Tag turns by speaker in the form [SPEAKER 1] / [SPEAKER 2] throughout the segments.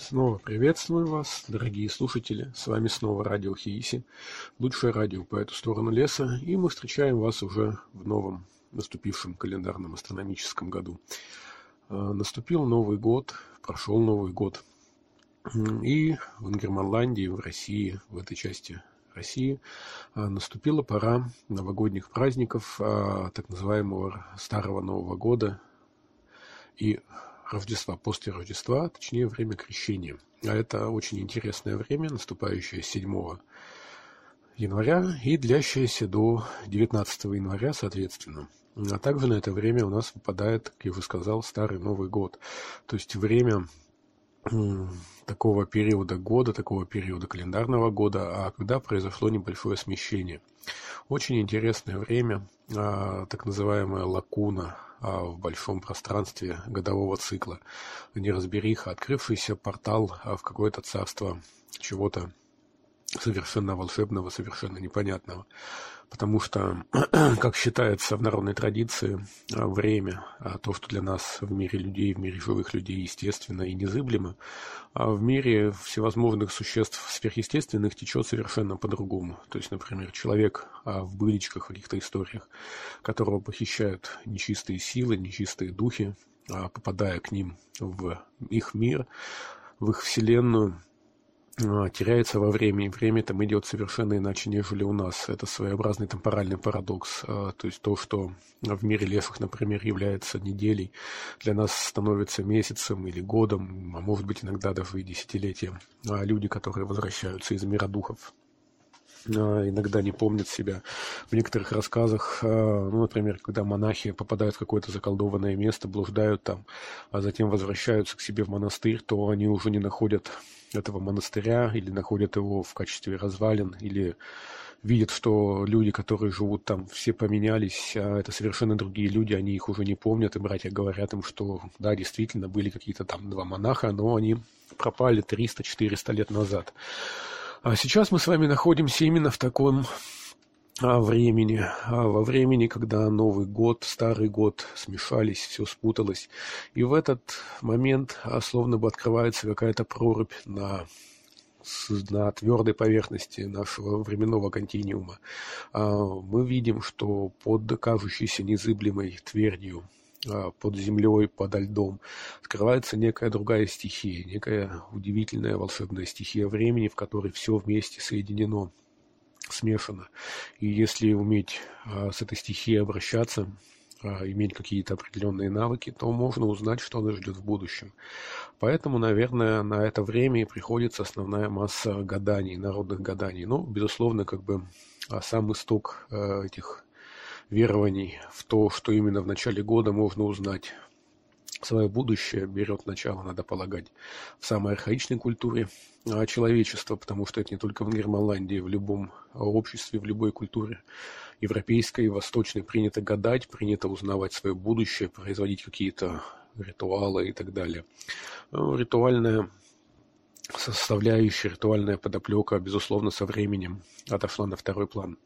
[SPEAKER 1] Снова приветствую вас, дорогие слушатели. С вами снова радио Хииси, лучшее радио по эту сторону леса, и мы встречаем вас уже в новом наступившем календарном астрономическом году. А, наступил Новый год, прошел Новый год, и в Ингерманландии, в России, в этой части России, а, наступила пора новогодних праздников, а, так называемого Старого Нового года, и Рождества, после Рождества, точнее время крещения. А это очень интересное время, наступающее 7 января и длящееся до 19 января, соответственно. А также на это время у нас выпадает, как я уже сказал, Старый Новый год. То есть время такого периода года, такого периода календарного года, а когда произошло небольшое смещение. Очень интересное время, а, так называемая лакуна а, в большом пространстве годового цикла. Неразбериха, открывшийся портал а, в какое-то царство чего-то совершенно волшебного, совершенно непонятного. Потому что, как считается в народной традиции, а, время, а, то, что для нас в мире людей, в мире живых людей естественно и незыблемо, а в мире всевозможных существ сверхъестественных течет совершенно по-другому. То есть, например, человек в быличках, в каких-то историях, которого похищают нечистые силы, нечистые духи, попадая к ним в их мир, в их вселенную, теряется во времени. Время там идет совершенно иначе, нежели у нас. Это своеобразный темпоральный парадокс. А, то есть то, что в мире лесах, например, является неделей, для нас становится месяцем или годом, а может быть иногда даже и десятилетием. А люди, которые возвращаются из мира духов, иногда не помнят себя. В некоторых рассказах, ну, например, когда монахи попадают в какое-то заколдованное место, блуждают там, а затем возвращаются к себе в монастырь, то они уже не находят этого монастыря или находят его в качестве развалин, или видят, что люди, которые живут там, все поменялись, а это совершенно другие люди, они их уже не помнят, и братья говорят им, что да, действительно, были какие-то там два монаха, но они пропали 300-400 лет назад. А сейчас мы с вами находимся именно в таком а, времени, а во времени, когда Новый год, Старый год смешались, все спуталось. И в этот момент а, словно бы открывается какая-то прорубь на на твердой поверхности нашего временного континуума. Мы видим, что под кажущейся незыблемой твердью под землей, под льдом, скрывается некая другая стихия, некая удивительная волшебная стихия времени, в которой все вместе соединено смешано. И если уметь а, с этой стихией обращаться, а, иметь какие-то определенные навыки, то можно узнать, что нас ждет в будущем. Поэтому, наверное, на это время и приходится основная масса гаданий, народных гаданий. Ну, безусловно, как бы а, сам исток этих верований в то, что именно в начале года можно узнать свое будущее берет начало, надо полагать, в самой архаичной культуре человечества, потому что это не только в Германландии, в любом обществе, в любой культуре европейской и восточной принято гадать, принято узнавать свое будущее, производить какие-то ритуалы и так далее. Ну, ритуальная составляющая, ритуальная подоплека, безусловно, со временем отошла на второй план.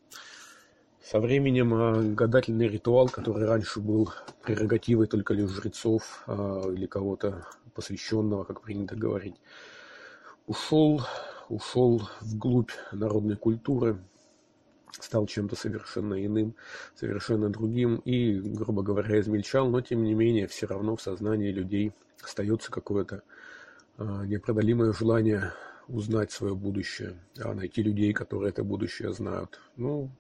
[SPEAKER 1] Со временем э, гадательный ритуал, который раньше был прерогативой только лишь жрецов э, или кого-то посвященного, как принято говорить, ушел, ушел вглубь народной культуры, стал чем-то совершенно иным, совершенно другим и, грубо говоря, измельчал, но тем не менее все равно в сознании людей остается какое-то э, непреодолимое желание узнать свое будущее, а найти людей, которые это будущее знают. Ну,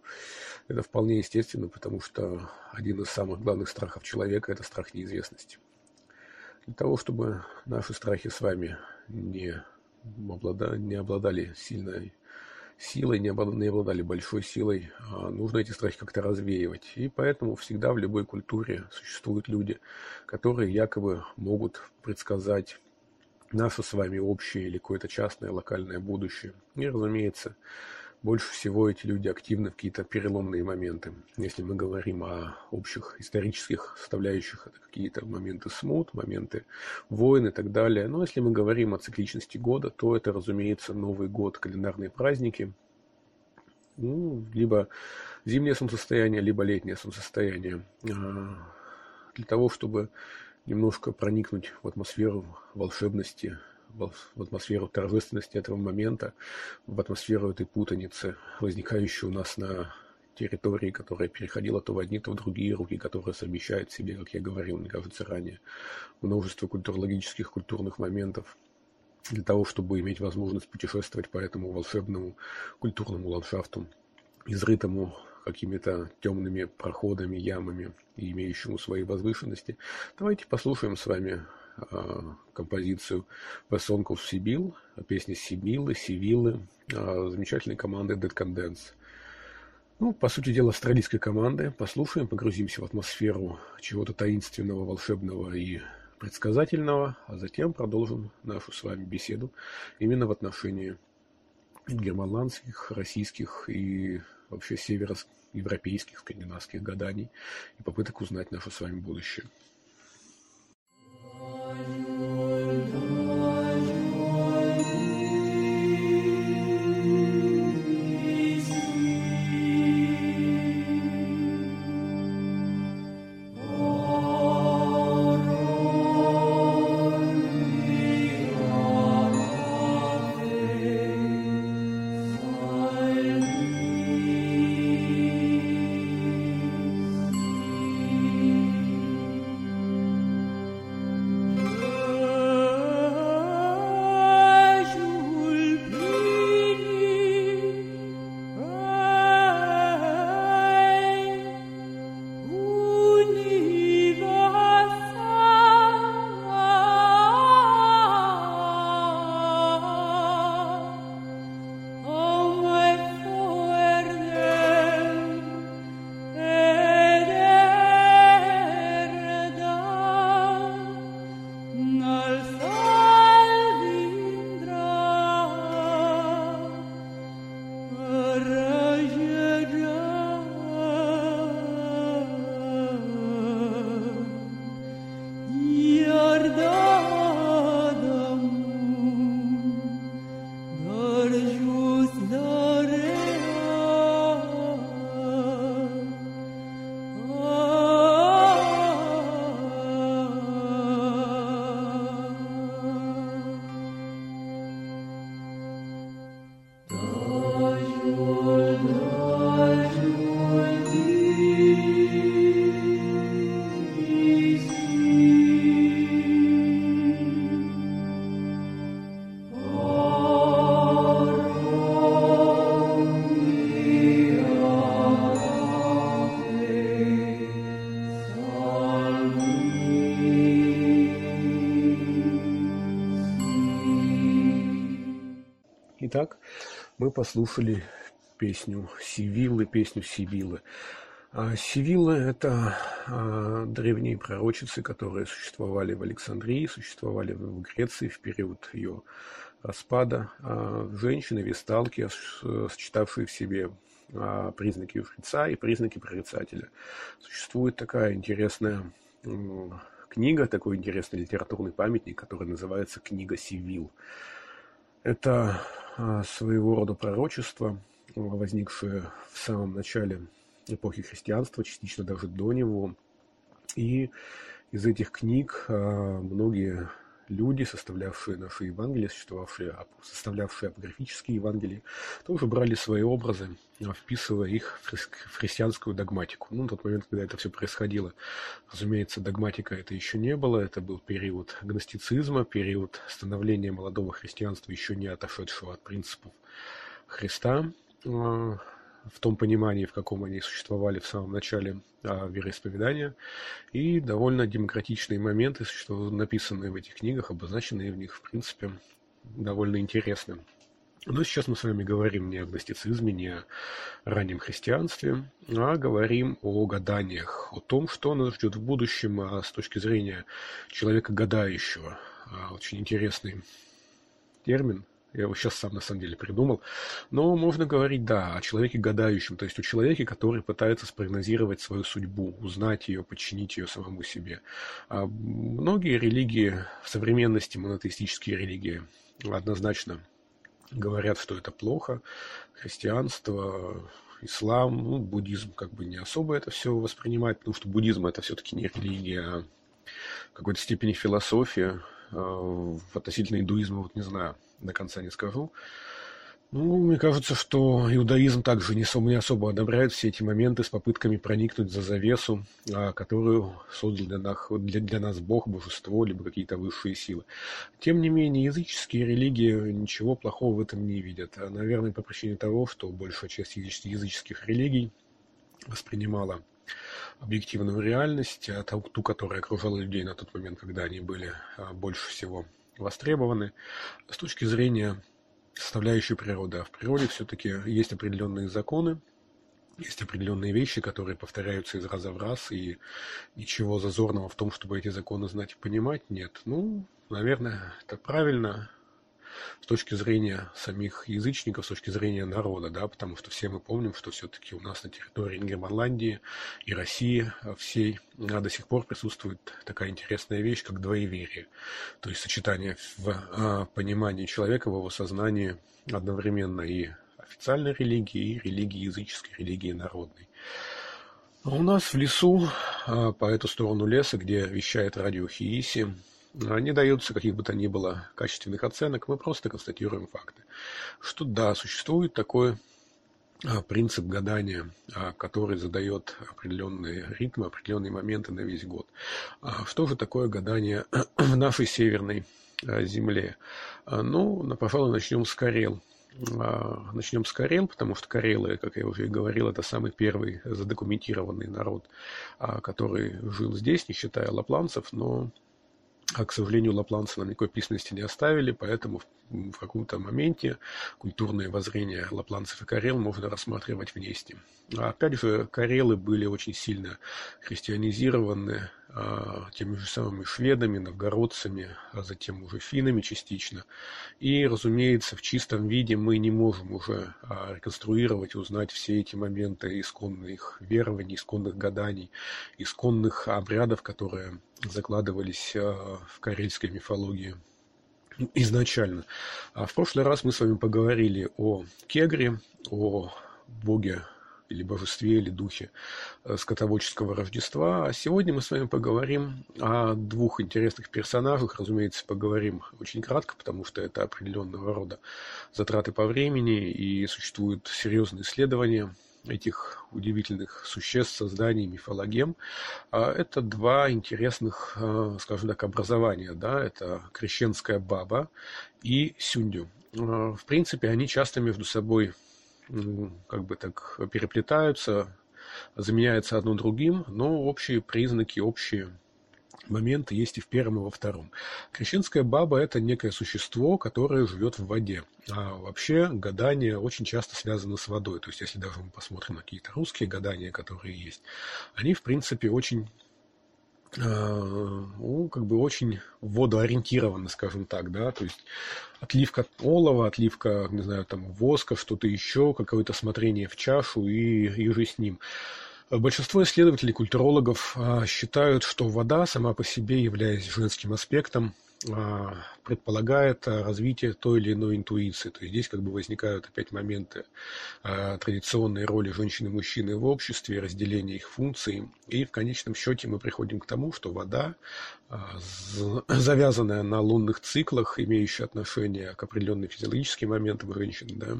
[SPEAKER 1] это вполне естественно, потому что один из самых главных страхов человека – это страх неизвестности. Для того, чтобы наши страхи с вами не, обладали, не обладали сильной силой, не обладали, не обладали большой силой, а нужно эти страхи как-то развеивать. И поэтому всегда в любой культуре существуют люди, которые якобы могут предсказать наше с вами общее или какое-то частное локальное будущее. И, разумеется, больше всего эти люди активны в какие-то переломные моменты. Если мы говорим о общих исторических составляющих, это какие-то моменты смут, моменты войн и так далее. Но если мы говорим о цикличности года, то это, разумеется, Новый год, календарные праздники, ну, либо зимнее солнцестояние, либо летнее солнцестояние. А, для того, чтобы немножко проникнуть в атмосферу волшебности, в атмосферу торжественности этого момента, в атмосферу этой путаницы, возникающей у нас на территории, которая переходила то в одни, то в другие руки, которая совмещает в себе, как я говорил, мне кажется, ранее, множество культурологических, культурных моментов, для того, чтобы иметь возможность путешествовать по этому волшебному культурному ландшафту, изрытому какими-то темными проходами, ямами и имеющему свои возвышенности. Давайте послушаем с вами композицию «The Song of Sibyl», песни Сибилы, Сивилы, э, замечательной команды Dead Condense. Ну, по сути дела, австралийской команды. Послушаем, погрузимся в атмосферу чего-то таинственного, волшебного и предсказательного, а затем продолжим нашу с вами беседу именно в отношении германландских, российских и вообще североевропейских, скандинавских гаданий и попыток узнать наше с вами будущее. Мы послушали песню Сивиллы, песню Сибилы. А Сивилла – это а, древние пророчицы, которые существовали в Александрии, существовали в Греции в период ее распада. А, женщины, весталки, сочетавшие в себе признаки жреца и признаки прорицателя. Существует такая интересная книга, такой интересный литературный памятник, который называется «Книга Сивил». Это своего рода пророчество, возникшее в самом начале эпохи христианства, частично даже до него. И из этих книг а, многие люди, составлявшие наши Евангелия, существовавшие, составлявшие апокрифические Евангелия, тоже брали свои образы, вписывая их в христианскую догматику. Ну, на тот момент, когда это все происходило, разумеется, догматика это еще не было, это был период гностицизма, период становления молодого христианства, еще не отошедшего от принципов Христа, а, в том понимании, в каком они существовали в самом начале а, вероисповедания, и довольно демократичные моменты, написанные в этих книгах, обозначенные в них, в принципе, довольно интересны. Но сейчас мы с вами говорим не о гностицизме, не о раннем христианстве, а говорим о гаданиях, о том, что нас ждет в будущем а с точки зрения человека гадающего. А, очень интересный термин, я его сейчас сам на самом деле придумал. Но можно говорить, да, о человеке гадающем, то есть о человеке, который пытается спрогнозировать свою судьбу, узнать ее, подчинить ее самому себе. А многие религии в современности, монотеистические религии, однозначно говорят, что это плохо. Христианство, ислам, ну, буддизм как бы не особо это все воспринимает, потому что буддизм это все-таки не религия, а в какой-то степени философия, относительно индуизма вот не знаю, до конца не скажу. Ну, мне кажется, что иудаизм также не не особо одобряет все эти моменты с попытками проникнуть за завесу, а, которую создал для нас, для, для нас Бог, божество, либо какие-то высшие силы. Тем не менее, языческие религии ничего плохого в этом не видят. Наверное, по причине того, что большая часть языческих религий воспринимала объективную реальность, а ту, которая окружала людей на тот момент, когда они были больше всего востребованы, с точки зрения составляющую природы. А в природе все-таки есть определенные законы, есть определенные вещи, которые повторяются из раза в раз, и ничего зазорного в том, чтобы эти законы знать и понимать, нет. Ну, наверное, это правильно с точки зрения самих язычников, с точки зрения народа, да, потому что все мы помним, что все-таки у нас на территории Германландии и России всей а, до сих пор присутствует такая интересная вещь, как двоеверие. То есть сочетание в а, понимании человека, в его сознании одновременно и официальной религии, и религии языческой, религии народной. А у нас в лесу, по эту сторону леса, где вещает радио Хииси, не даются каких бы то ни было качественных оценок, мы просто констатируем факты. Что да, существует такой а, принцип гадания, а, который задает определенные ритмы, определенные моменты на весь год. А что же такое гадание в нашей северной земле? Ну, пожалуй, начнем с Карел. Начнем с Карел, потому что Карелы, как я уже и говорил, это самый первый задокументированный народ, который жил здесь, не считая лапланцев, но а, к сожалению, лапланцы нам никакой письменности не оставили, поэтому в каком-то моменте культурное воззрение лапланцев и карел можно рассматривать вместе. А опять же, карелы были очень сильно христианизированы а, теми же самыми шведами, новгородцами, а затем уже финами частично. И, разумеется, в чистом виде мы не можем уже а, реконструировать, узнать все эти моменты исконных верований, исконных гаданий, исконных обрядов, которые закладывались а, в карельской мифологии изначально. А в прошлый раз мы с вами поговорили о Кегре, о боге или божестве, или духе э, скотоводческого Рождества. А сегодня мы с вами поговорим о двух интересных персонажах. Разумеется, поговорим очень кратко, потому что это определенного рода затраты по времени, и существуют серьезные исследования этих удивительных существ, созданий, мифологем, а это два интересных, а, скажем так, образования. Да? Это крещенская баба и сюндю. А, в принципе, они часто между собой как бы так переплетаются, заменяются одно другим, но общие признаки, общие моменты есть и в первом, и во втором. Крещенская баба – это некое существо, которое живет в воде. А вообще гадания очень часто связаны с водой. То есть, если даже мы посмотрим на какие-то русские гадания, которые есть, они, в принципе, очень а, ну, как бы очень водоориентированы, скажем так, да, то есть отливка олова, отливка, не знаю, там, воска, что-то еще, какое-то смотрение в чашу и, и же с ним. Большинство исследователей, культурологов а, считают, что вода сама по себе, являясь женским аспектом, а, предполагает развитие той или иной интуиции. То есть здесь как бы возникают опять моменты а, традиционной роли женщины и мужчины в обществе, разделения их функций. И в конечном счете мы приходим к тому, что вода, завязанная на лунных циклах, имеющая отношение к определенным физиологическим моментам женщины, да,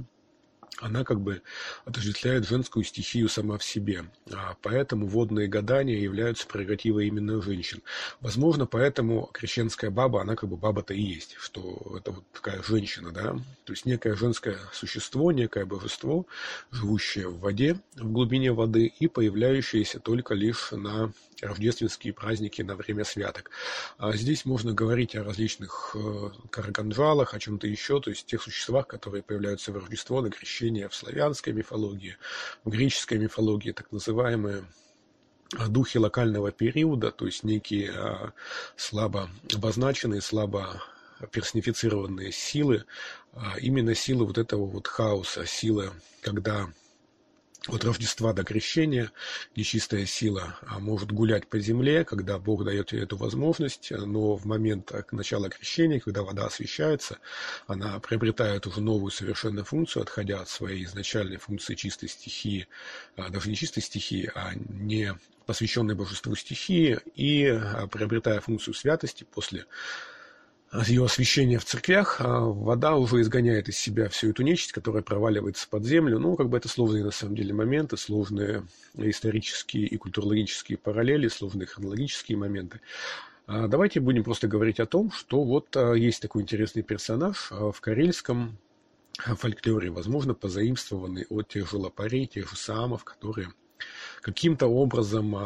[SPEAKER 1] она как бы отождествляет женскую стихию сама в себе. А поэтому водные гадания являются прерогативой именно женщин. Возможно, поэтому крещенская баба, она как бы баба-то и есть, что это вот такая женщина, да, то есть некое женское существо, некое божество, живущее в воде, в глубине воды и появляющееся только лишь на рождественские праздники на время святок. А здесь можно говорить о различных э, караганджалах, о чем-то еще, то есть тех существах, которые появляются в Рождество на крещение в славянской мифологии, в греческой мифологии, так называемые духи локального периода, то есть некие а, слабо обозначенные, слабо персонифицированные силы, а именно силы вот этого вот хаоса, силы, когда от Рождества до Крещения нечистая сила а, может гулять по земле, когда Бог дает ей эту возможность, но в момент начала крещения, когда вода освещается, она приобретает уже новую совершенно функцию, отходя от своей изначальной функции чистой стихии, а, даже не чистой стихии, а не посвященной божеству стихии, и а, приобретая функцию святости после ее освещения в церквях, а вода уже изгоняет из себя всю эту нечисть, которая проваливается под землю. Ну, как бы это сложные на самом деле моменты, сложные исторические и культурологические параллели, сложные хронологические моменты. А давайте будем просто говорить о том, что вот а, есть такой интересный персонаж в карельском фольклоре, возможно, позаимствованный от тех же лопарей, тех же самов, которые каким-то образом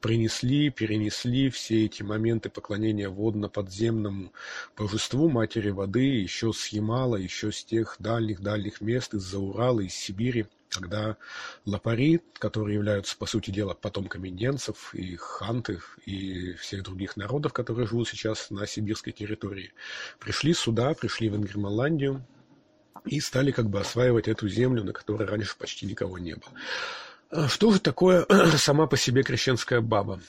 [SPEAKER 1] принесли, перенесли все эти моменты поклонения водно-подземному божеству Матери Воды еще с Ямала, еще с тех дальних-дальних мест из-за Урала, из Сибири, когда лопари, которые являются, по сути дела, потомками ненцев и хантов и всех других народов, которые живут сейчас на сибирской территории, пришли сюда, пришли в Ингерманландию и стали как бы осваивать эту землю, на которой раньше почти никого не было. А что же такое сама по себе крещенская баба?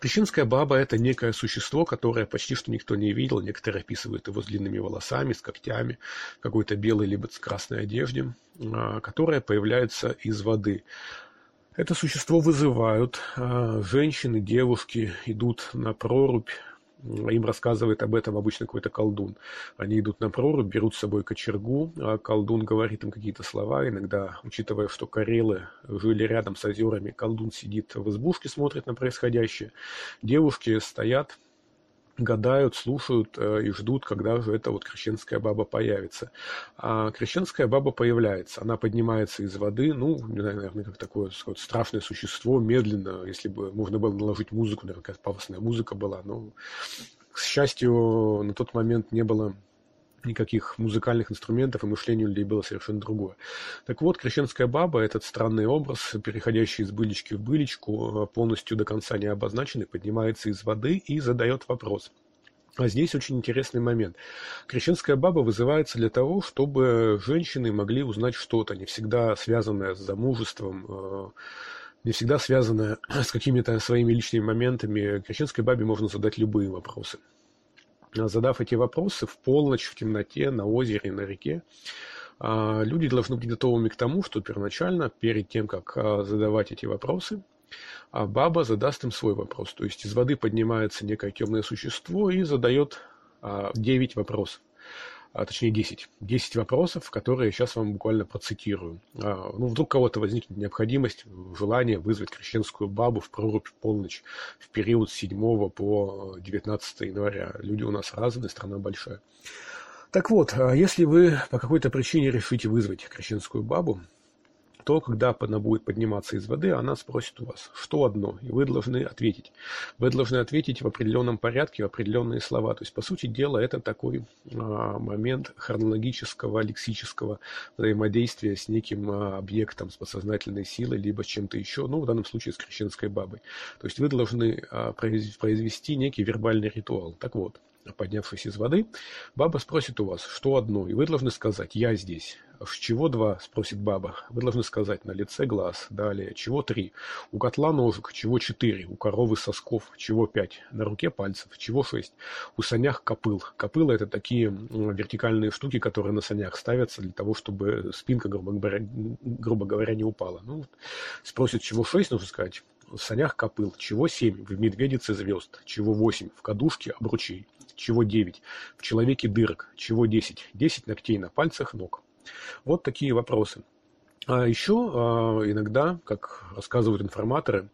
[SPEAKER 1] Крещенская баба – это некое существо, которое почти что никто не видел. Некоторые описывают его с длинными волосами, с когтями, какой-то белой либо с красной одежде, а, которое появляется из воды. Это существо вызывают. А, женщины, девушки идут на прорубь, им рассказывает об этом обычно какой-то колдун. Они идут на прорубь, берут с собой кочергу, а колдун говорит им какие-то слова. Иногда, учитывая, что карелы жили рядом с озерами, колдун сидит в избушке, смотрит на происходящее. Девушки стоят, гадают, слушают э, и ждут, когда же эта вот крещенская баба появится. А крещенская баба появляется, она поднимается из воды, ну, наверное, как такое вот, страшное существо, медленно, если бы можно было наложить музыку, наверное, какая-то пафосная музыка была, но, к счастью, на тот момент не было никаких музыкальных инструментов, и мышление у людей было совершенно другое. Так вот, крещенская баба, этот странный образ, переходящий из былички в быличку, э, полностью до конца не обозначенный, поднимается из воды и задает вопрос. А здесь очень интересный момент. Крещенская баба вызывается для того, чтобы женщины могли узнать что-то, не всегда связанное с замужеством, э, не всегда связанное с какими-то своими личными моментами. Крещенской бабе можно задать любые вопросы задав эти вопросы в полночь, в темноте, на озере, на реке, а, люди должны быть готовыми к тому, что первоначально, перед тем, как а, задавать эти вопросы, а баба задаст им свой вопрос. То есть из воды поднимается некое темное существо и задает 9 вопросов а точнее 10. 10 вопросов, которые сейчас вам буквально процитирую. А, ну, вдруг кого-то возникнет необходимость, желание вызвать крещенскую бабу в прорубь полночь в период с 7 по 19 января. Люди у нас разные, страна большая. Так вот, а если вы по какой-то причине решите вызвать крещенскую бабу, то когда она будет подниматься из воды, она спросит у вас, что одно, и вы должны ответить. Вы должны ответить в определенном порядке, в определенные слова. То есть, по сути дела, это такой а, момент хронологического, лексического взаимодействия с неким а, объектом, с подсознательной силой, либо с чем-то еще, ну, в данном случае с крещенской бабой. То есть, вы должны а, произвести некий вербальный ритуал. Так вот, поднявшись из воды, баба спросит у вас, что одно, и вы должны сказать «я здесь». «С чего два?» – спросит баба. Вы должны сказать «на лице глаз». Далее «чего три?» У котла ножик. Чего четыре? У коровы сосков. Чего пять? На руке пальцев. Чего шесть? У санях копыл. Копылы – это такие вертикальные штуки, которые на санях ставятся для того, чтобы спинка, грубо говоря, грубо говоря не упала. Ну, спросит, чего шесть, нужно сказать в санях копыл, чего семь, в медведице звезд, чего восемь, в кадушке обручей, чего девять, в человеке дырок, чего десять, десять ногтей на пальцах ног. Вот такие вопросы. А еще а, иногда, как рассказывают информаторы,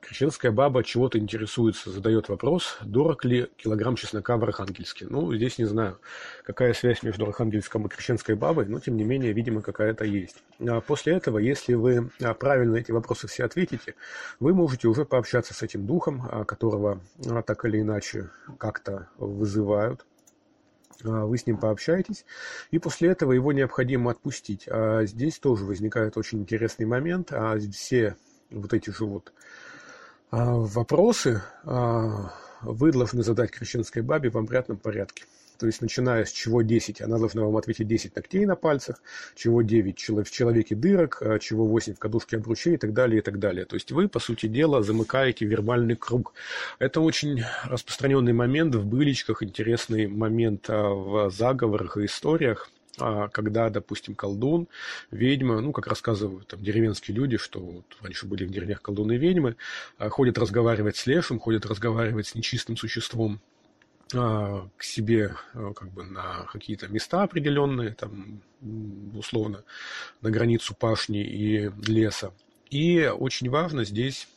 [SPEAKER 1] крещенская баба чего-то интересуется, задает вопрос, дорог ли килограмм чеснока в Архангельске. Ну, здесь не знаю, какая связь между Архангельском и крещенской бабой, но тем не менее, видимо, какая-то есть. А после этого, если вы а, правильно эти вопросы все ответите, вы можете уже пообщаться с этим духом, которого так или иначе как-то вызывают а, вы с ним пообщаетесь, и после этого его необходимо отпустить. А здесь тоже возникает очень интересный момент, а все вот эти же вот а, вопросы а, вы должны задать крещенской бабе в обратном порядке. То есть, начиная с чего 10, она должна вам ответить 10 ногтей на пальцах, чего 9 в человеке дырок, а чего 8 в кадушке обручей и так далее, и так далее. То есть, вы, по сути дела, замыкаете вербальный круг. Это очень распространенный момент в быличках, интересный момент а, в заговорах и историях а, когда, допустим, колдун, ведьма, ну, как рассказывают там деревенские люди, что вот раньше были в деревнях колдуны и ведьмы, ходят разговаривать с лешим, ходят разговаривать с нечистым существом, к себе а, как бы на какие-то места определенные, там, условно, на границу пашни и леса. И очень важно здесь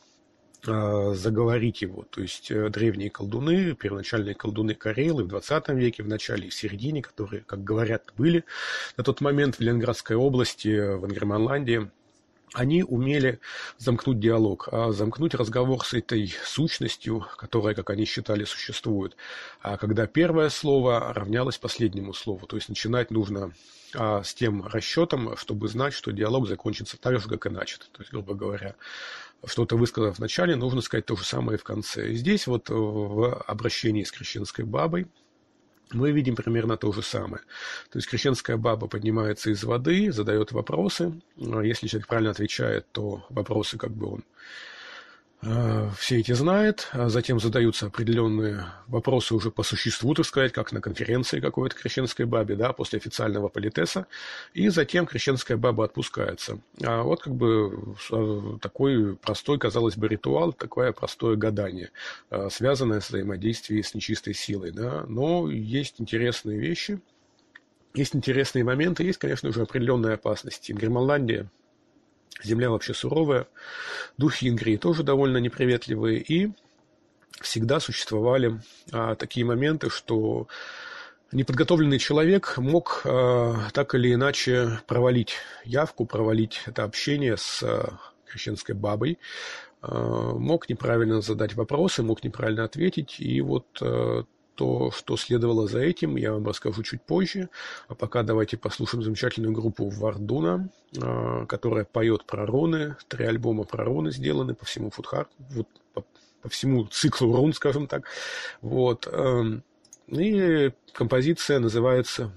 [SPEAKER 1] а, заговорить его. То есть э, древние колдуны, первоначальные колдуны Карелы в 20 веке, в начале и в середине, которые, как говорят, были на тот момент в Ленинградской области, в Ангерманландии, они умели замкнуть диалог, а замкнуть разговор с этой сущностью, которая, как они считали, существует. А когда первое слово равнялось последнему слову, то есть начинать нужно а, с тем расчетом, чтобы знать, что диалог закончится так же, как и начат. То есть, грубо говоря, что-то высказав в начале, нужно сказать то же самое в конце. И здесь вот в обращении с крещенской бабой мы видим примерно то же самое. То есть крещенская баба поднимается из воды, задает вопросы. Если человек правильно отвечает, то вопросы как бы он все эти знает, а затем задаются определенные вопросы уже по существу, так сказать, как на конференции какой-то крещенской бабе, да, после официального политеса, и затем крещенская баба отпускается. А вот как бы э, такой простой, казалось бы, ритуал, такое простое гадание, э, связанное с взаимодействием с нечистой силой, да, но есть интересные вещи, есть интересные моменты, есть, конечно, уже определенные опасности. Германландия Земля вообще суровая, духи Ингрии тоже довольно неприветливые, и всегда существовали а, такие моменты, что неподготовленный человек мог а, так или иначе провалить явку, провалить это общение с а, крещенской бабой, а, мог неправильно задать вопросы, мог неправильно ответить, и вот а, то, что следовало за этим, я вам расскажу чуть позже. А пока давайте послушаем замечательную группу Вардуна, а, которая поет про руны. Три альбома про руны сделаны по всему Фудхар, вот, по, по всему циклу рун, скажем так. Вот. Эм, и композиция называется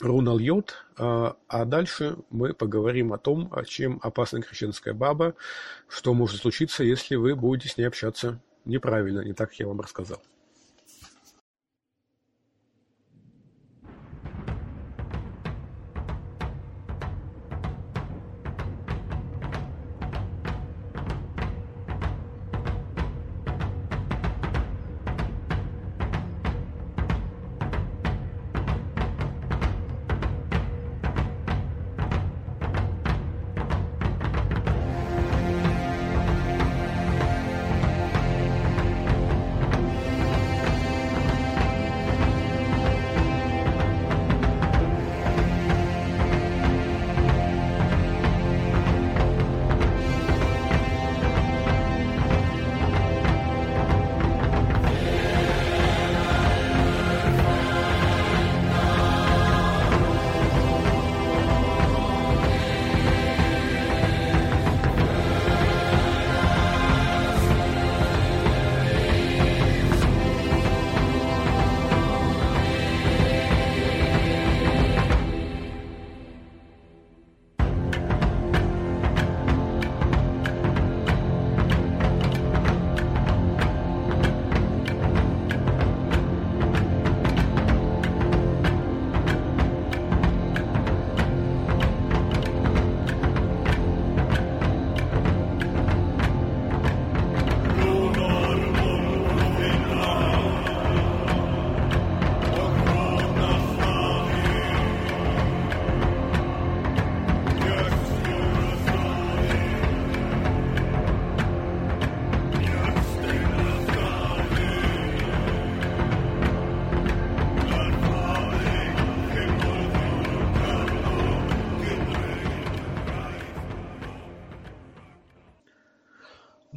[SPEAKER 1] Рунал Йод, а, а дальше мы поговорим о том, о чем опасна крещенская баба, что может случиться, если вы будете с ней общаться неправильно, не так, как я вам рассказал.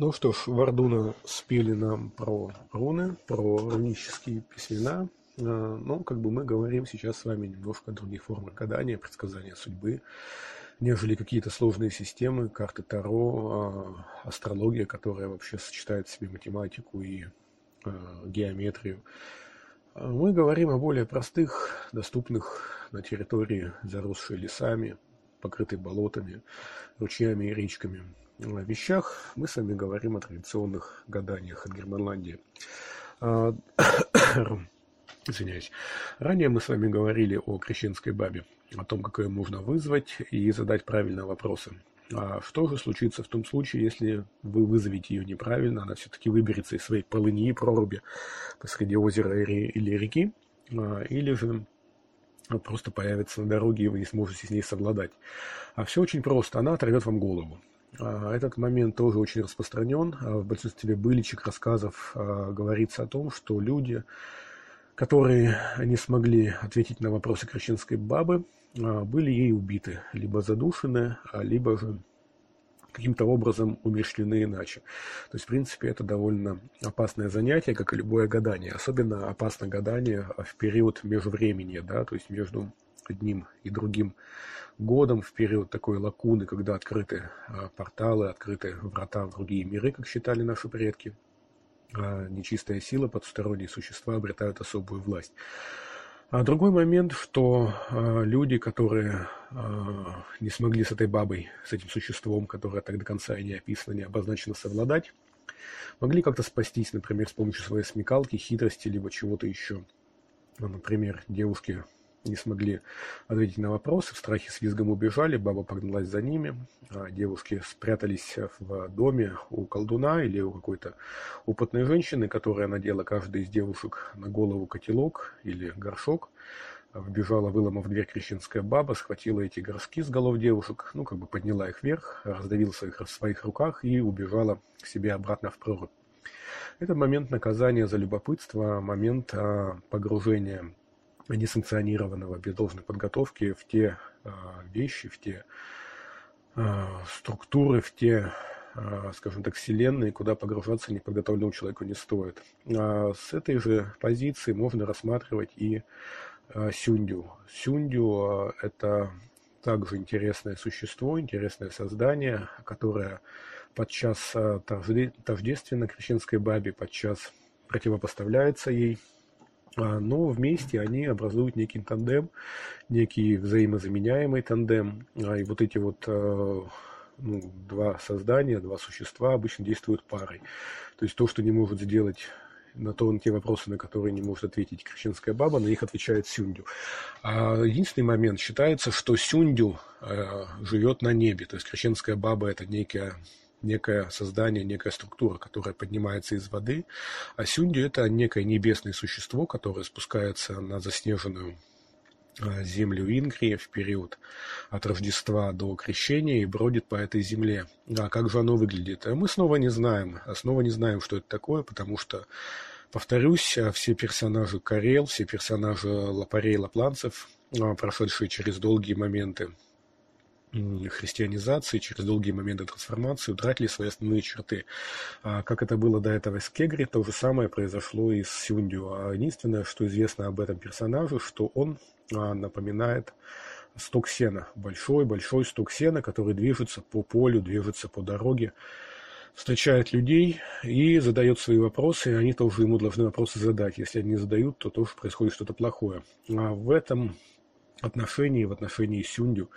[SPEAKER 1] Ну что ж, Вардуна спели нам про руны, про рунические письмена. А, ну, как бы мы говорим сейчас с вами немножко о других формах гадания, предсказания судьбы, нежели какие-то сложные системы, карты Таро, а, астрология, которая вообще сочетает в себе математику и а, геометрию. Мы говорим о более простых, доступных на территории, заросшей лесами, покрытой болотами, ручьями и речками вещах мы с вами говорим о традиционных гаданиях от Германландии. А, извиняюсь. Ранее мы с вами говорили о крещенской бабе, о том, как ее можно вызвать и задать правильные вопросы. А что же случится в том случае, если вы вызовете ее неправильно, она все-таки выберется из своей полыньи, проруби посреди озера или реки, а, или же просто появится на дороге, и вы не сможете с ней совладать. А все очень просто. Она оторвет вам голову. А, этот момент тоже очень распространен. В большинстве быличек, рассказов говорится о том, что люди, которые не смогли ответить на вопросы крещенской бабы, а, были ей убиты, либо задушены, а, либо же каким-то образом умерщвлены иначе. То есть, в принципе, это довольно опасное занятие, как и любое гадание. Особенно опасно гадание в период межвремени, да, то есть между одним и другим годом, в период такой лакуны, когда открыты а, порталы, открыты врата в другие миры, как считали наши предки. Нечистая сила, потусторонние существа обретают особую власть. А другой момент, что э, люди, которые э, не смогли с этой бабой, с этим существом, которое так до конца и не описано, не обозначено, совладать, могли как-то спастись, например, с помощью своей смекалки, хитрости, либо чего-то еще. Ну, например, девушки не смогли ответить на вопросы, в страхе с визгом убежали, баба погналась за ними, а девушки спрятались в доме у колдуна или у какой-то опытной женщины, которая надела каждой из девушек на голову котелок или горшок, вбежала, выломав дверь крещенская баба, схватила эти горшки с голов девушек, ну, как бы подняла их вверх, раздавила их в своих руках и убежала к себе обратно в прорубь. Это момент наказания за любопытство, момент а, погружения несанкционированного, без должной подготовки в те а, вещи, в те а, структуры, в те, а, скажем так, вселенные, куда погружаться неподготовленному человеку не стоит. С этой же позиции можно рассматривать и Сюндю. Сюндю – это также интересное существо, интересное создание, которое подчас тождественно крещенской бабе, подчас противопоставляется ей – но вместе они образуют некий тандем, некий взаимозаменяемый тандем. А, и вот эти вот э, ну, два создания, два существа обычно действуют парой. То есть то, что не может сделать на то, на те вопросы, на которые не может ответить крещенская баба, на них отвечает Сюндю. А единственный момент считается, что Сюндю э, живет на небе, то есть крещенская баба это некая некое создание, некая структура, которая поднимается из воды, а Сюнди – это некое небесное существо, которое спускается на заснеженную а, землю Ингрии в период от Рождества до Крещения и бродит по этой земле. А как же оно выглядит? Мы снова не знаем. А снова не знаем, что это такое, потому что, повторюсь, все персонажи Карел, все персонажи Лапарей, Лапланцев, а, прошедшие через долгие моменты христианизации, через долгие моменты трансформации утратили свои основные черты. А как это было до этого с Кегри, то же самое произошло и с Сюндю. А единственное, что известно об этом персонаже, что он а, напоминает сток сена. Большой-большой сток сена, который движется по полю, движется по дороге, встречает людей и задает свои вопросы, и они тоже ему должны вопросы задать. Если они не задают, то тоже происходит что-то плохое. А в этом отношении, в отношении Сюндю,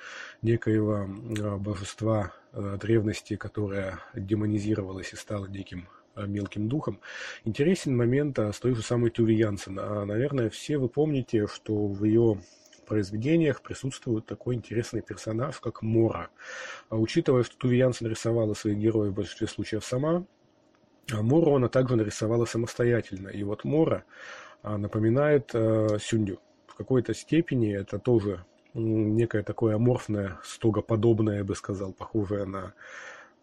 [SPEAKER 1] некоего а, божества а, древности, которое демонизировалось и стало неким а, мелким духом. Интересен момент с той же самой Тюви Янсен. Наверное, все вы помните, что в ее произведениях присутствует такой интересный персонаж, как Мора. А учитывая, что Туви Янсен рисовала своих героев в большинстве случаев сама, Мору она также нарисовала самостоятельно. И вот Мора напоминает э, Сюндю какой-то степени это тоже некое такое аморфное, стогоподобное, я бы сказал, похожее на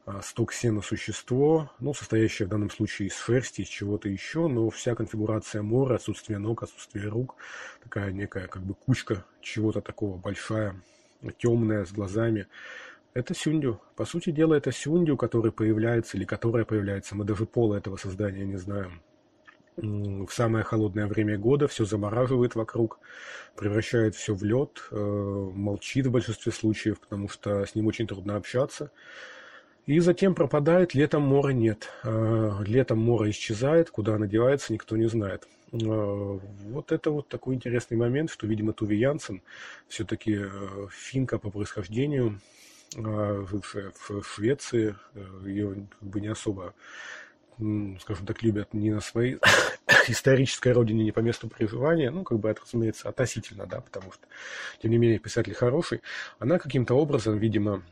[SPEAKER 1] а, сток сена существо, ну, состоящее в данном случае из шерсти, из чего-то еще, но вся конфигурация мора, отсутствие ног, отсутствие рук, такая некая как бы кучка чего-то такого большая, темная, с глазами. Это Сюндю. По сути дела, это Сюндю, который появляется, или которая появляется, мы даже пола этого создания не знаем, в самое холодное время года, все замораживает вокруг, превращает все в лед, э, молчит в большинстве случаев, потому что с ним очень трудно общаться. И затем пропадает, летом мора нет. Э, летом мора исчезает, куда она девается, никто не знает. Э, вот это вот такой интересный момент, что, видимо, Туви Янсен, все-таки финка по происхождению, жившая в Швеции, ее как бы не особо скажем так, любят не на своей исторической родине, не по месту проживания, ну, как бы это, разумеется, относительно, да, потому что, тем не менее, писатель хороший, она каким-то образом, видимо,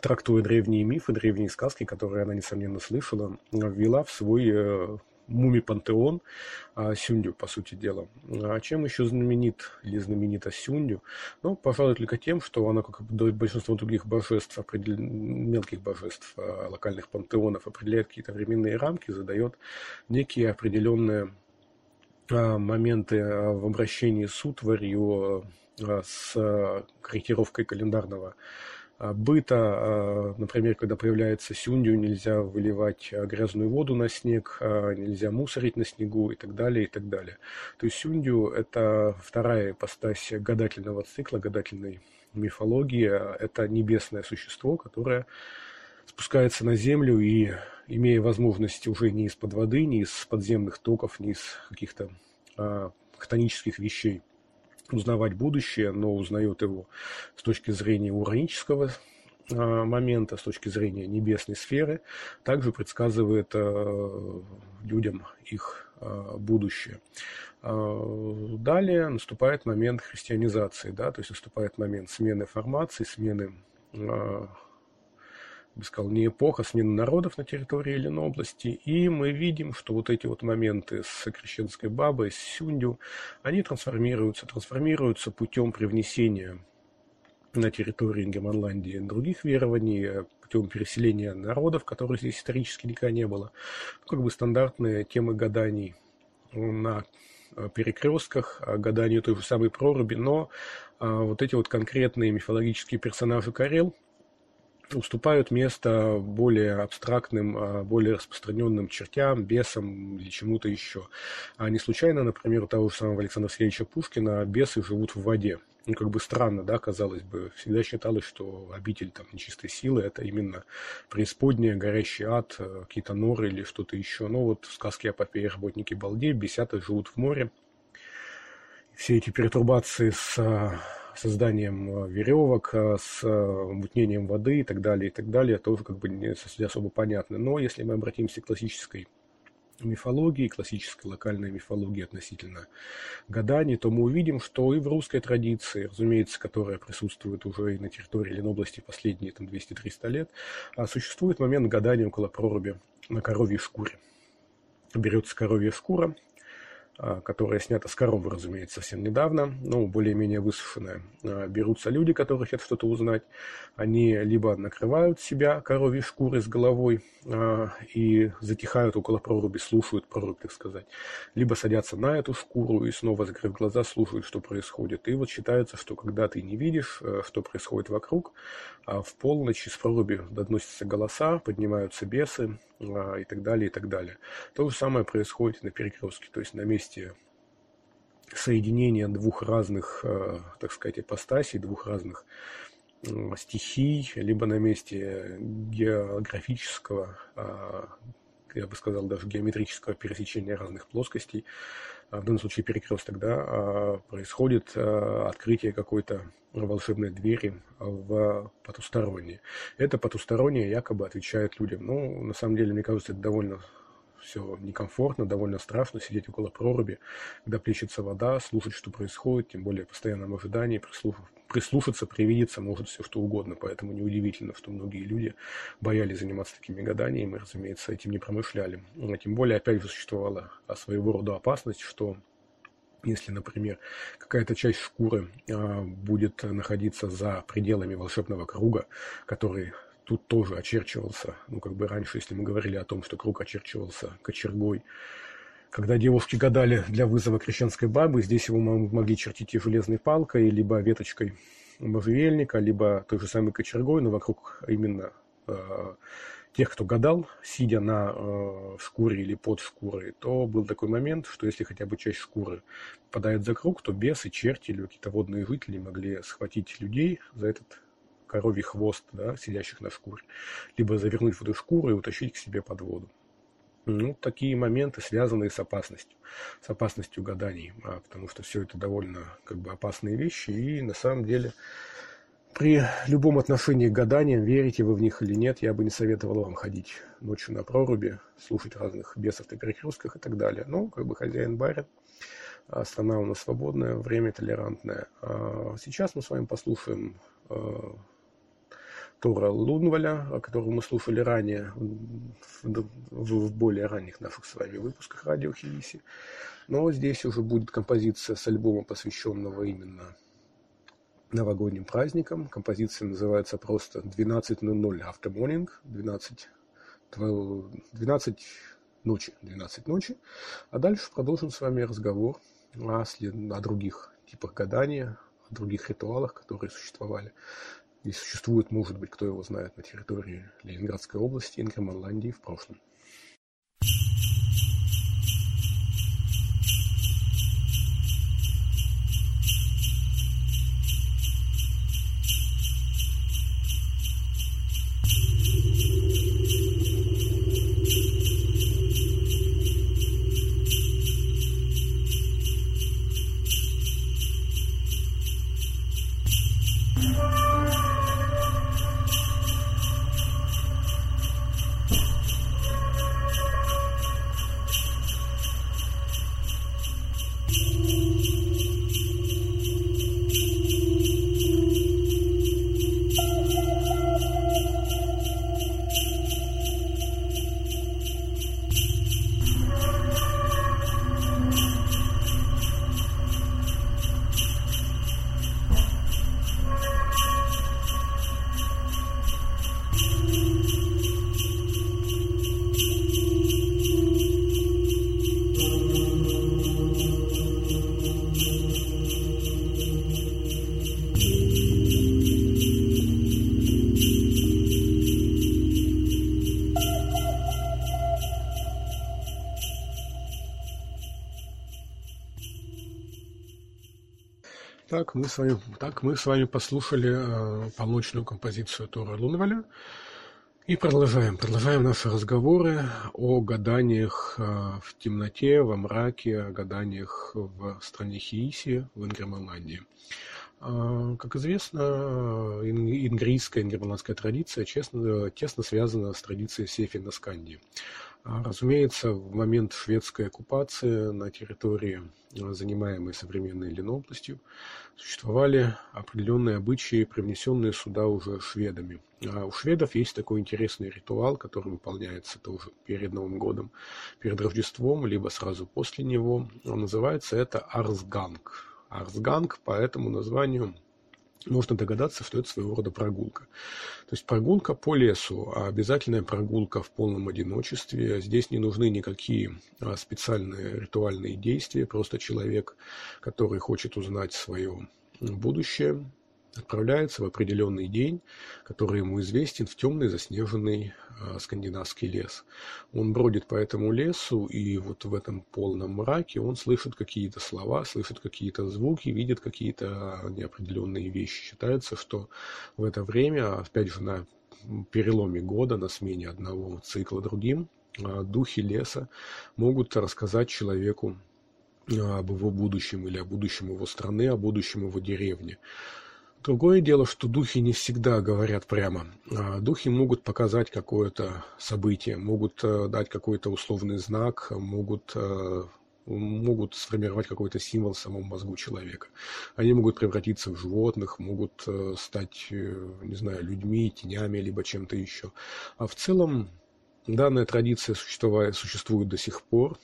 [SPEAKER 1] трактуя древние мифы, древние сказки, которые она, несомненно, слышала, ввела в свой э, муми-пантеон а, Сюндю, по сути дела. А чем еще знаменит или знаменита Сюндю? Ну, пожалуй, только тем, что она, как и большинство других божеств, определ... мелких божеств, а, локальных пантеонов, определяет какие-то временные рамки, задает некие определенные а, моменты в обращении с с корректировкой календарного быта. А, например, когда появляется сюндю, нельзя выливать а, грязную воду на снег, нельзя мусорить на снегу и так далее, и так далее. То есть сюндю – это вторая ипостась гадательного цикла, гадательной мифологии. Это небесное существо, которое спускается на землю и, имея возможность уже не из-под воды, не из подземных токов, не из каких-то а, хтонических вещей – узнавать будущее, но узнает его с точки зрения уранического а, момента, с точки зрения небесной сферы, также предсказывает а, людям их а, будущее. Далее наступает момент христианизации, да, то есть наступает момент смены формации, смены бы сказал, не эпоха смены народов на территории Ленобласти, и мы видим, что вот эти вот моменты с крещенской бабой, с Сюндю, они трансформируются, трансформируются путем привнесения на территории Германландии других верований, путем переселения народов, которых здесь исторически никогда не было. Как бы стандартные темы гаданий на перекрестках, гаданию той же самой проруби, но а, вот эти вот конкретные мифологические персонажи Карел, уступают место более абстрактным, а, более распространенным чертям, бесам или чему-то еще. А не случайно, например, у того же самого Александра Сергеевича Пушкина бесы живут в воде. Ну, как бы странно, да, казалось бы. Всегда считалось, что обитель там нечистой силы – это именно преисподняя, горящий ад, э, какие-то норы или что-то еще. Но вот в сказке о попе работники Балде бесята живут в море. Все эти пертурбации с а, созданием э, веревок, э, с э, мутнением воды и так далее, и так далее, тоже как бы не особо понятно. Но если мы обратимся к классической мифологии, классической локальной мифологии относительно гаданий, то мы увидим, что и в русской традиции, разумеется, которая присутствует уже и на территории Ленобласти последние там, 200-300 лет, а существует момент гадания около проруби на коровьей шкуре. Берется коровья шкура, которая снята с коровы, разумеется, совсем недавно, ну, более-менее высушенная. А, берутся люди, которые хотят что-то узнать. Они либо накрывают себя коровьей шкурой с головой а, и затихают около проруби, слушают прорубь, так сказать. Либо садятся на эту шкуру и снова, закрыв глаза, слушают, что происходит. И вот считается, что когда ты не видишь, э, что происходит вокруг, в полночь из проруби доносятся голоса, поднимаются бесы, и так далее, и так далее. То же самое происходит на перекрестке, то есть на месте соединения двух разных, э, так сказать, ипостасей, двух разных стихий, либо на месте географического, а, я бы сказал, даже геометрического пересечения разных плоскостей, а, в данном случае перекресток, да, а, происходит открытие какой-то волшебной двери в потустороннее. Это потустороннее якобы отвечает людям. Ну, на самом деле, мне кажется, это довольно все некомфортно, довольно страшно сидеть около проруби, когда плещется вода, слушать, что происходит, тем более в постоянном ожидании, прислуш... прислушаться, привидеться может все что угодно, поэтому неудивительно, что многие люди боялись заниматься такими гаданиями разумеется, этим не промышляли. Но тем более, опять же, существовала своего рода опасность, что если, например, какая-то часть шкуры а, будет находиться за пределами волшебного круга, который тут тоже очерчивался, ну, как бы раньше, если мы говорили о том, что круг очерчивался кочергой, когда девушки гадали для вызова крещенской бабы, здесь его могли чертить и железной палкой, либо веточкой можжевельника, либо той же самой кочергой, но вокруг именно э, тех, кто гадал, сидя на э, шкуре или под шкурой, то был такой момент, что если хотя бы часть шкуры попадает за круг, то бесы, черти или какие-то водные жители могли схватить людей за этот коровий хвост, да, сидящих на шкуре, либо завернуть в эту шкуру и утащить к себе под воду. Ну, такие моменты, связанные с опасностью, с опасностью гаданий, а, потому что все это довольно как бы опасные вещи, и на самом деле при любом отношении к гаданиям, верите вы в них или нет, я бы не советовал вам ходить ночью на проруби, слушать разных бесов на перекрестках и так далее. Ну, как бы хозяин барин, а страна у нас свободная, время толерантное. А сейчас мы с вами послушаем Тора Лунваля, о котором мы слушали ранее в, более ранних наших с вами выпусках радио Хивиси. Но здесь уже будет композиция с альбома, посвященного именно новогодним праздникам. Композиция называется просто 12.00 After Morning, 12, 12 ночи, 12 ночи. А дальше продолжим с вами разговор о, о других типах гадания, о других ритуалах, которые существовали и существует, может быть, кто его знает, на территории Ленинградской области, Ингерманландии в прошлом. Мы с вами, так, мы с вами послушали э, полночную композицию Тора Лунваля и продолжаем. Продолжаем наши разговоры о гаданиях э, в темноте, во мраке, о гаданиях в стране Хииси, в Ингерманландии. Э, как известно, ингрийская ингерманландская традиция честно, тесно связана с традицией Сефи Насканди. А, разумеется, в момент шведской оккупации на территории, а, занимаемой современной Ленобластью, существовали определенные обычаи, привнесенные сюда уже шведами. А у шведов есть такой интересный ритуал, который выполняется тоже перед Новым годом, перед Рождеством, либо сразу после него. Он называется это Арсганг. Арсганг по этому названию можно догадаться, что это своего рода прогулка. То есть прогулка по лесу, а обязательная прогулка в полном одиночестве. Здесь не нужны никакие а, специальные ритуальные действия, просто человек, который хочет узнать свое будущее, отправляется в определенный день, который ему известен, в темный заснеженный э, скандинавский лес. Он бродит по этому лесу, и вот в этом полном мраке он слышит какие-то слова, слышит какие-то звуки, видит какие-то неопределенные вещи. Считается, что в это время, опять же, на переломе года, на смене одного цикла другим, э, духи леса могут рассказать человеку об его будущем или о будущем его страны, о будущем его деревни. Другое дело, что духи не всегда говорят прямо. А духи могут показать какое-то событие, могут э, дать какой-то условный знак, могут э, могут сформировать какой-то символ в самом мозгу человека. Они могут превратиться в животных, могут э, стать, не знаю, людьми, тенями, либо чем-то еще. А в целом данная традиция существует, существует до сих пор.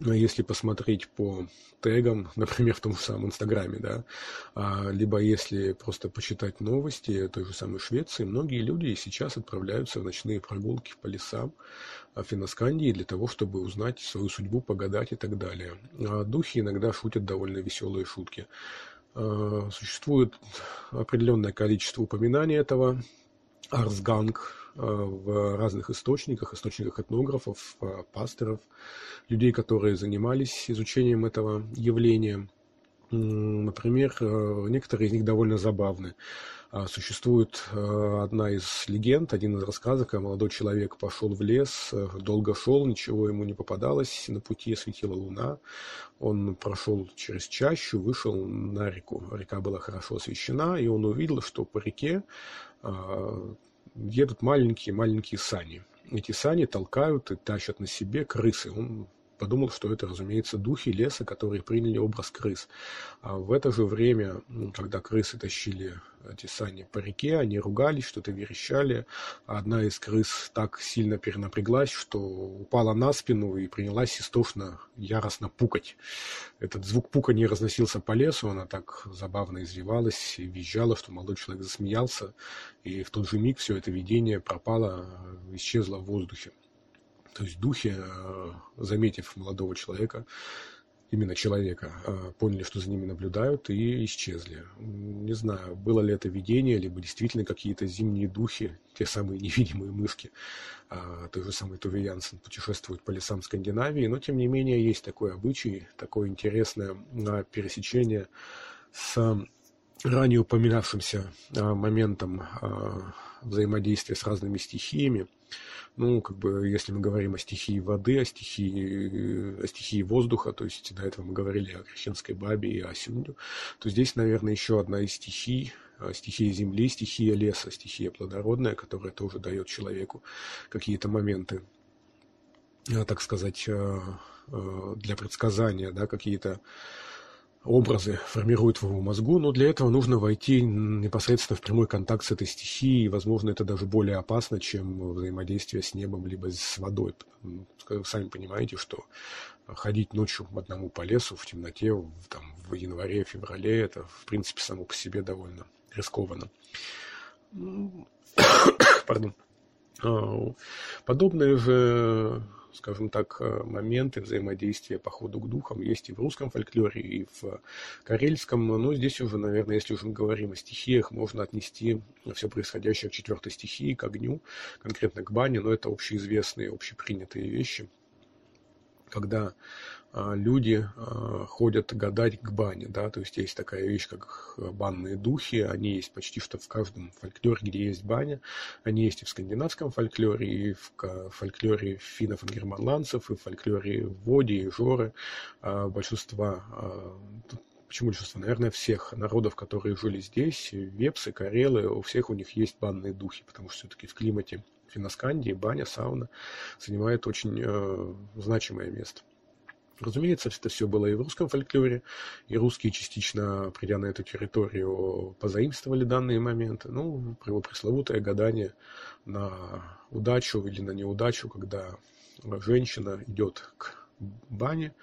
[SPEAKER 1] Но если посмотреть по тегам, например, в том же самом Инстаграме, да, а, либо если просто почитать новости той же самой Швеции, многие люди сейчас отправляются в ночные прогулки по лесам в Финоскандии для того, чтобы узнать свою судьбу, погадать и так далее. А духи иногда шутят довольно веселые шутки. А, существует определенное количество упоминаний этого. Арсганг, Э, в разных источниках, источниках этнографов, э, пасторов, людей, которые занимались изучением этого явления. Например, э, некоторые из них довольно забавны. А, существует одна из легенд, один из рассказов, когда молодой человек пошел в лес, долго шел, ничего ему не попадалось, на пути светила луна, он прошел через чащу, вышел на реку. Река была хорошо освещена, и он увидел, что по реке а, едут маленькие-маленькие сани. Эти сани толкают и тащат на себе крысы. Он подумал, что это, разумеется, духи леса, которые приняли образ крыс. А в это же время, когда крысы тащили эти сани по реке, они ругались, что-то верещали. Одна из крыс так сильно перенапряглась, что упала на спину и принялась истошно, яростно пукать. Этот звук пука не разносился по лесу, она так забавно извивалась и визжала, что молодой человек засмеялся, и в тот же миг все это видение пропало, исчезло в воздухе. То есть духи, э, заметив молодого человека, именно человека, э, поняли, что за ними наблюдают и исчезли. Не знаю, было ли это видение, либо действительно какие-то зимние духи, те самые невидимые мышки, э, той же самый Туви Янсен путешествуют по лесам Скандинавии, но тем не менее есть такой обычай, такое интересное пересечение с ранее упоминавшимся моментом взаимодействия с разными стихиями, ну, как бы, если мы говорим о стихии воды, о стихии, о стихии воздуха, то есть до этого мы говорили о крещенской бабе и о сюнде, то здесь, наверное, еще одна из стихий, а, стихия земли, стихия леса, стихия плодородная, которая тоже дает человеку какие-то моменты, а, так сказать, а, для предсказания, да, какие-то образы формируют в его мозгу, но для этого нужно войти непосредственно в прямой контакт с этой стихией, и, возможно, это даже более опасно, чем взаимодействие с небом либо с водой. Сами понимаете, что ходить ночью одному по лесу в темноте в, там, в январе, феврале, это, в принципе, само по себе довольно рискованно. Пардон. А, подобные же скажем так, э, моменты взаимодействия по ходу к духам есть и в русском фольклоре, и в карельском, но здесь уже, наверное, если уже мы говорим о стихиях, можно отнести все происходящее к четвертой стихии, к огню, конкретно к бане, но это общеизвестные, общепринятые вещи, когда люди а, ходят гадать к бане, да, то есть есть такая вещь, как банные духи, они есть почти что в каждом фольклоре, где есть баня, они есть и в скандинавском фольклоре, и в фольклоре финнов и германландцев, и в фольклоре Води и Жоры, а, большинства почему большинство, наверное, всех народов, которые жили здесь, вепсы, карелы, у всех у них есть банные духи, потому что все-таки в климате Финоскандии баня, сауна занимает очень э, значимое место. Разумеется, это все было и в русском фольклоре, и русские частично, придя на эту территорию, позаимствовали данные моменты. Ну, его пресловутое гадание на удачу или на неудачу, когда женщина идет к бане,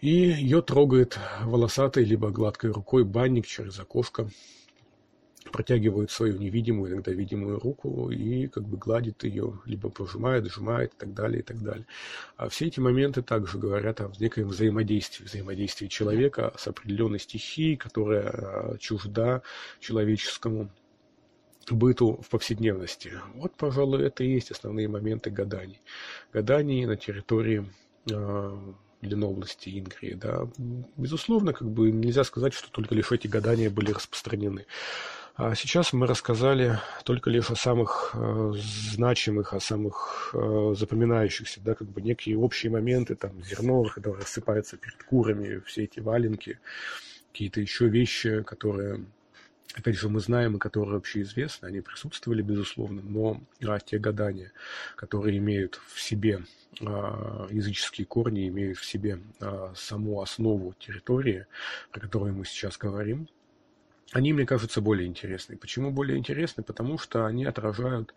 [SPEAKER 1] и ее трогает волосатой либо гладкой рукой банник через окошко протягивает свою невидимую, иногда видимую руку и как бы гладит ее, либо пожимает, сжимает и так далее, и так далее. А все эти моменты также говорят о некоем взаимодействии, взаимодействии человека с определенной стихией, которая а, чужда человеческому быту в повседневности. Вот, пожалуй, это и есть основные моменты гаданий. Гаданий на территории э, Ленобласти, Ингрии, да. Безусловно, как бы нельзя сказать, что только лишь эти гадания были распространены. А сейчас мы рассказали только лишь о самых э, значимых, о самых э, запоминающихся, да, как бы некие общие моменты, там, зерно, когда рассыпается перед курами, все эти валенки, какие-то еще вещи, которые, опять же, мы знаем и которые вообще известны, они присутствовали, безусловно, но а, те гадания, которые имеют в себе а, языческие корни, имеют в себе а, саму основу территории, о которой мы сейчас говорим, они мне кажутся более интересны. Почему более интересны? Потому что они отражают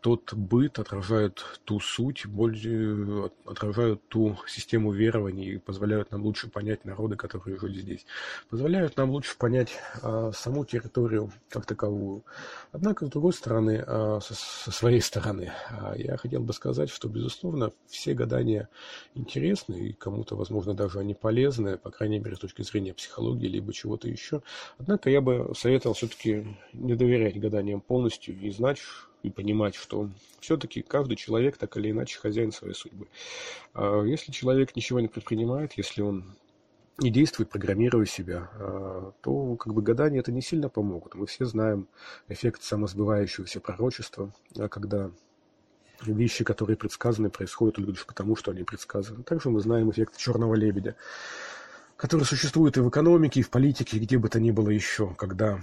[SPEAKER 1] тот быт, отражают ту суть, более, отражают ту систему верований и позволяют нам лучше понять народы, которые жили здесь. Позволяют нам лучше понять а, саму территорию как таковую. Однако, с другой стороны, а, со, со своей стороны, а, я хотел бы сказать, что, безусловно, все гадания интересны, и кому-то, возможно, даже они полезны, по крайней мере, с точки зрения психологии, либо чего-то еще. Однако я бы советовал все-таки не доверять гаданиям полностью и знать и понимать, что все-таки каждый человек так или иначе хозяин своей судьбы. А если человек ничего не предпринимает, если он не действует, программируя себя, а, то как бы гадания это не сильно помогут. Мы все знаем эффект самосбывающегося пророчества, а когда вещи, которые предсказаны, происходят только лишь потому, что они предсказаны. Также мы знаем эффект черного лебедя который существует и в экономике, и в политике, и где бы то ни было еще, когда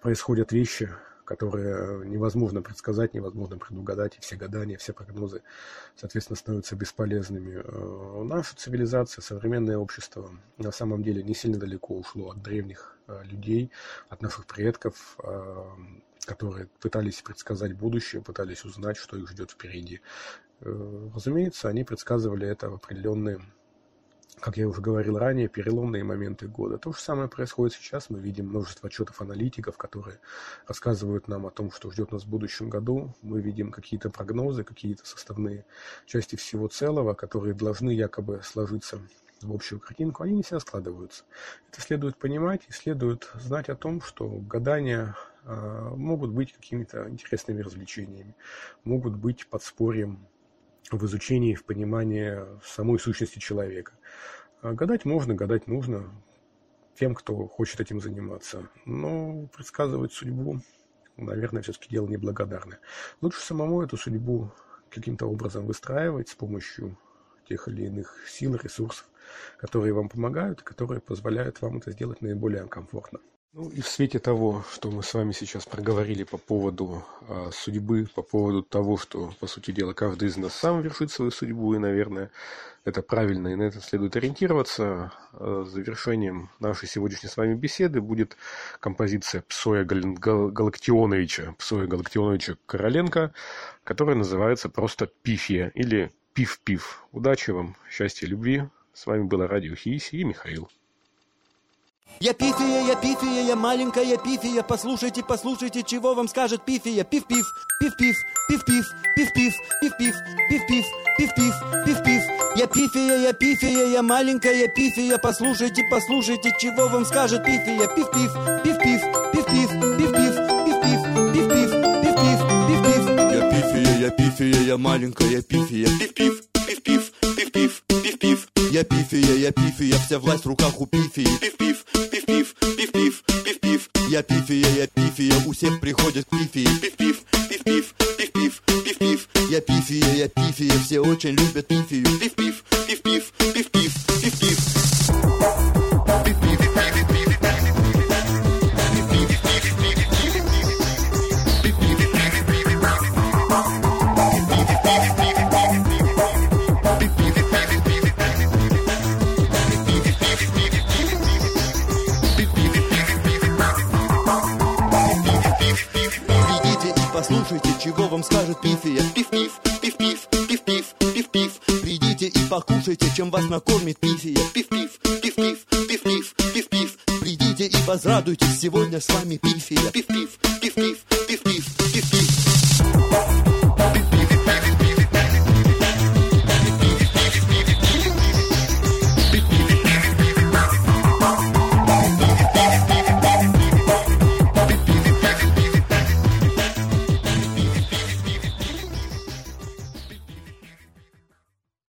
[SPEAKER 1] происходят вещи, которые невозможно предсказать, невозможно предугадать, и все гадания, все прогнозы, соответственно, становятся бесполезными. Э, наша цивилизация, современное общество на самом деле не сильно далеко ушло от древних э, людей, от наших предков, э, которые пытались предсказать будущее, пытались узнать, что их ждет впереди. Разумеется, они предсказывали это в определенные как я уже говорил ранее, переломные моменты года. То же самое происходит сейчас. Мы видим множество отчетов аналитиков, которые рассказывают нам о том, что ждет нас в будущем году. Мы видим какие-то прогнозы, какие-то составные части всего целого, которые должны якобы сложиться в общую картинку, они не всегда складываются. Это следует понимать и следует знать о том, что гадания э, могут быть какими-то интересными развлечениями, могут быть подспорьем в изучении, в понимании самой сущности человека. А гадать можно, гадать нужно тем, кто хочет этим заниматься. Но предсказывать судьбу, наверное, все-таки дело неблагодарное. Лучше самому эту судьбу каким-то образом выстраивать с помощью тех или иных сил, ресурсов, которые вам помогают, которые позволяют вам это сделать наиболее комфортно. Ну и в свете того, что мы с вами сейчас проговорили по поводу а, судьбы, по поводу того, что, по сути дела, каждый из нас сам вершит свою судьбу, и, наверное, это правильно, и на это следует ориентироваться. А, завершением нашей сегодняшней с вами беседы будет композиция Псоя Галактионовича, Псоя Галактионовича Короленко, которая называется просто «Пифия» или «Пиф-пиф». Удачи вам, счастья, любви. С вами было Радио Хииси и Михаил.
[SPEAKER 2] Я пифия, я пифия, я маленькая пифия, послушайте, послушайте, чего вам скажет пифия. Пиф-пиф, пиф-пиф, пиф-пиф, пиф-пиф, пиф-пиф, пиф-пиф, пиф-пиф, пиф-пиф. Я пифия, я пифия, я маленькая пифия, послушайте, послушайте, чего вам скажет пифия. Пиф-пиф, пиф-пиф, пиф-пиф, пиф-пиф, пиф-пиф, пиф-пиф, пиф-пиф, пиф-пиф.
[SPEAKER 3] Я пифия, я пифия, я маленькая пифия, пиф-пиф. Я пифия, я пифия, вся власть в руках у пифии. Пиф-пиф, пиф-пиф, пиф-пиф, пиф-пиф. Я пифия, я пифия, у всех приходят к пифии. Пиф-пиф, пиф-пиф, пиф-пиф, пиф-пиф. Я пифия, я пифия, все очень любят пифию. Пиф-пиф, пиф-пиф,
[SPEAKER 2] покушайте, чем вас накормит пифия. Пиф-пиф, пиф-пиф, пиф-пиф, пиф-пиф. Придите и возрадуйтесь, сегодня с вами пифия. Пиф-пиф, пиф-пиф.